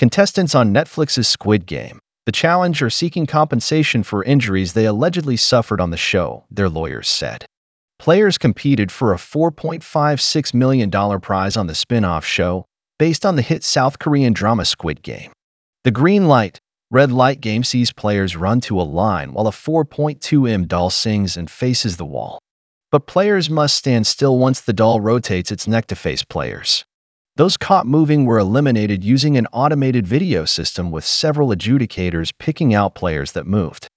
Contestants on Netflix's Squid Game. The challenge are seeking compensation for injuries they allegedly suffered on the show, their lawyers said. Players competed for a $4.56 million prize on the spin off show, based on the hit South Korean drama Squid Game. The green light, red light game sees players run to a line while a 4.2M doll sings and faces the wall. But players must stand still once the doll rotates its neck to face players. Those caught moving were eliminated using an automated video system with several adjudicators picking out players that moved.